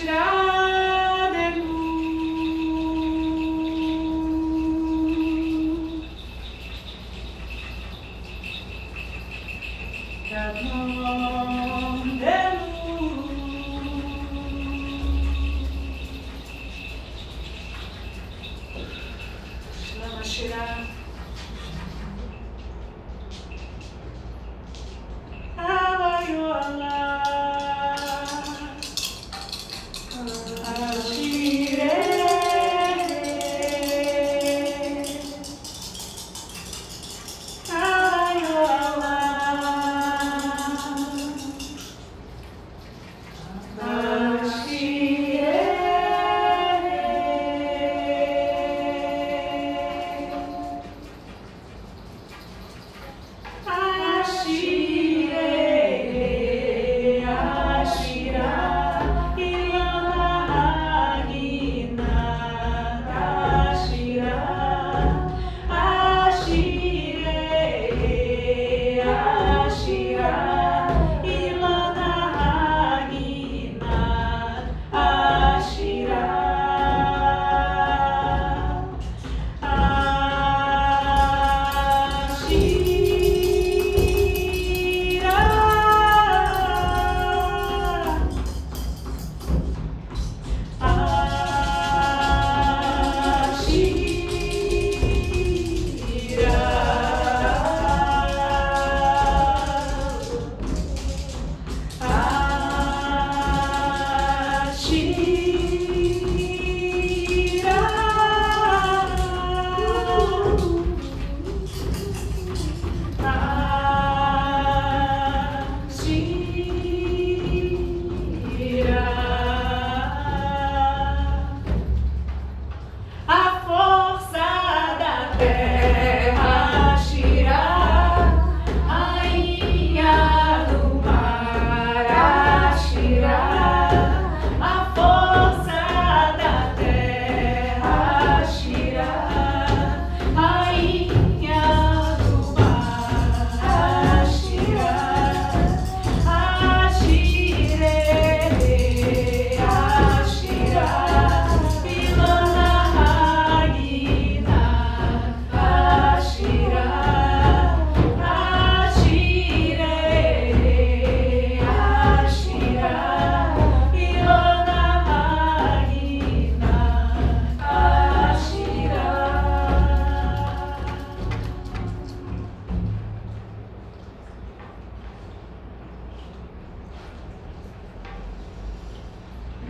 it out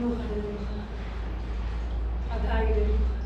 لو خرده لو خرده آب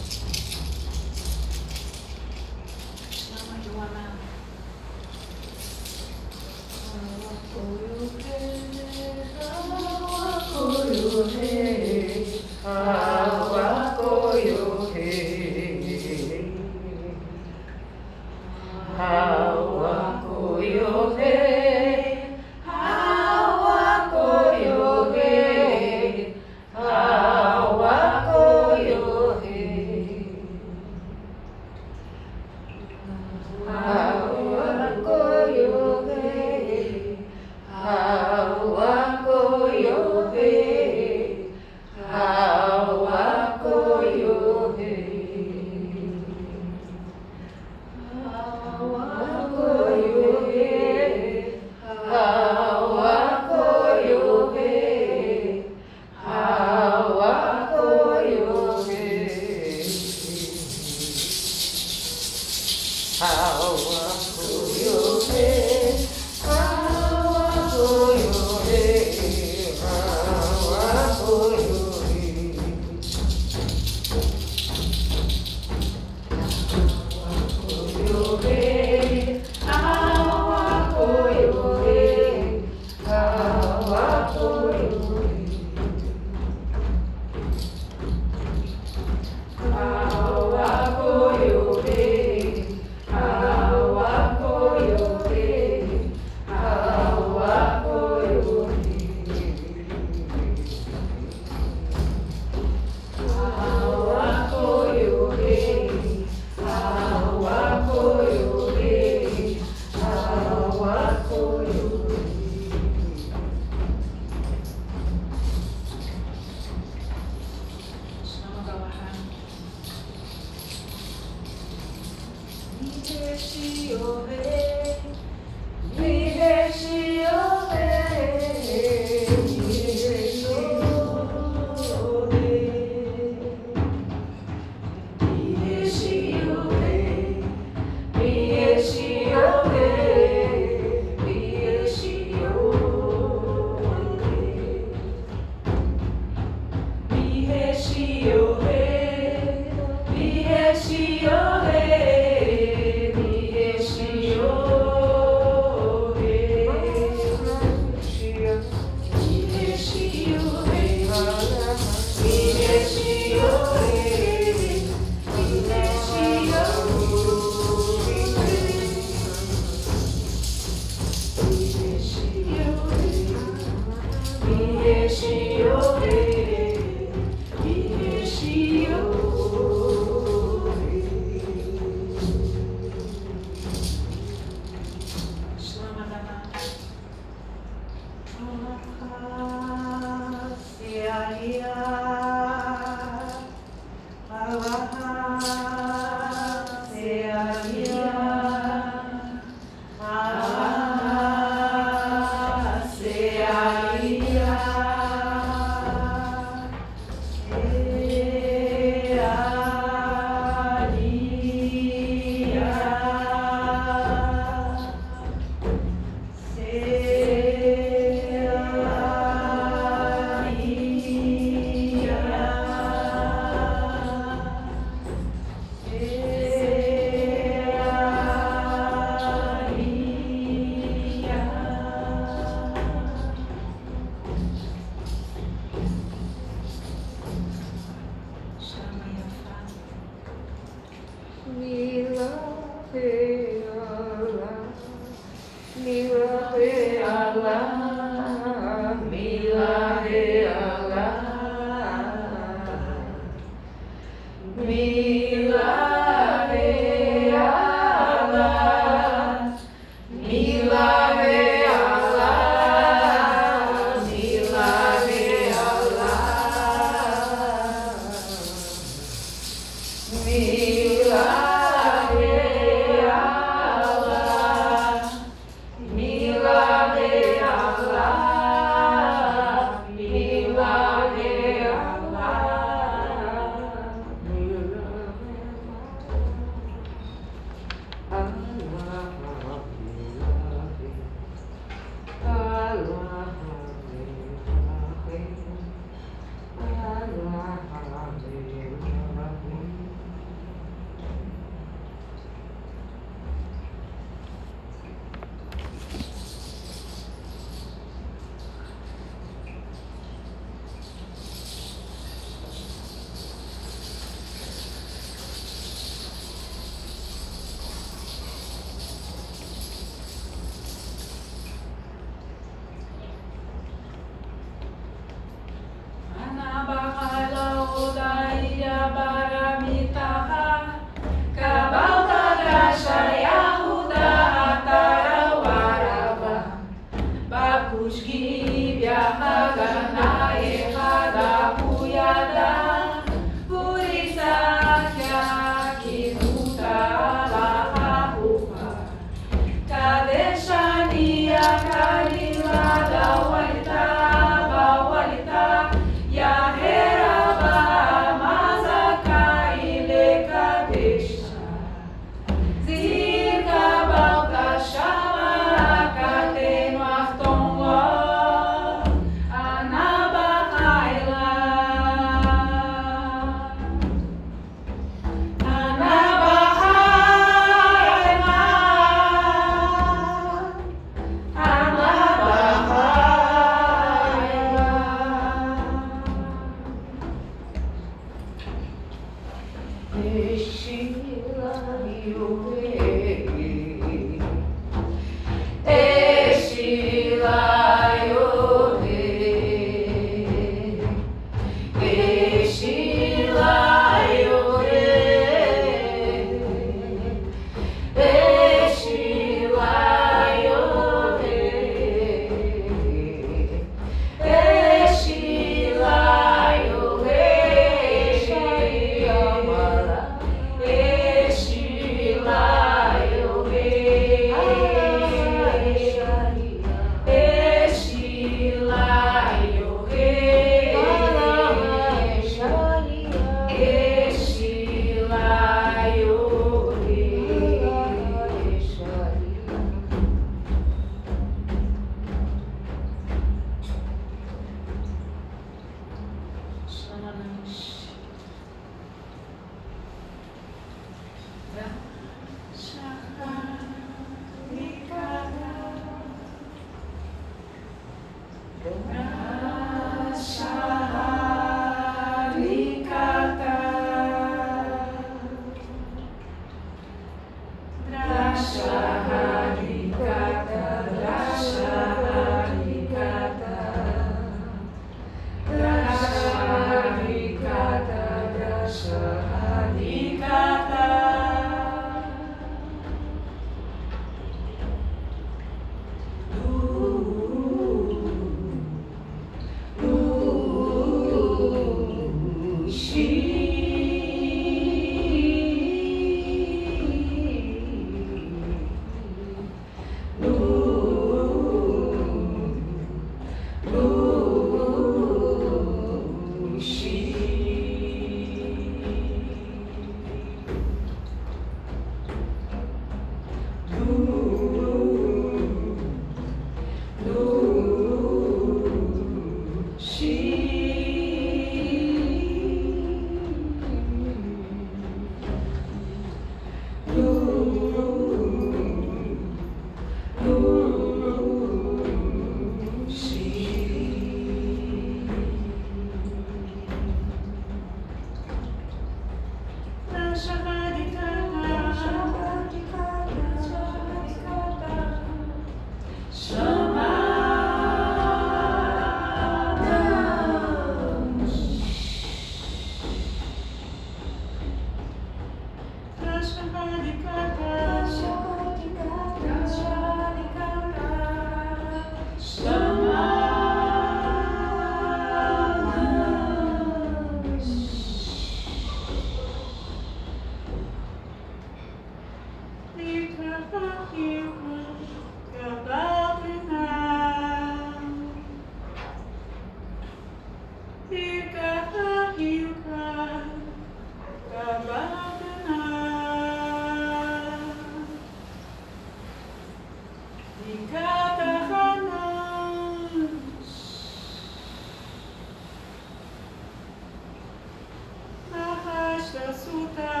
consulta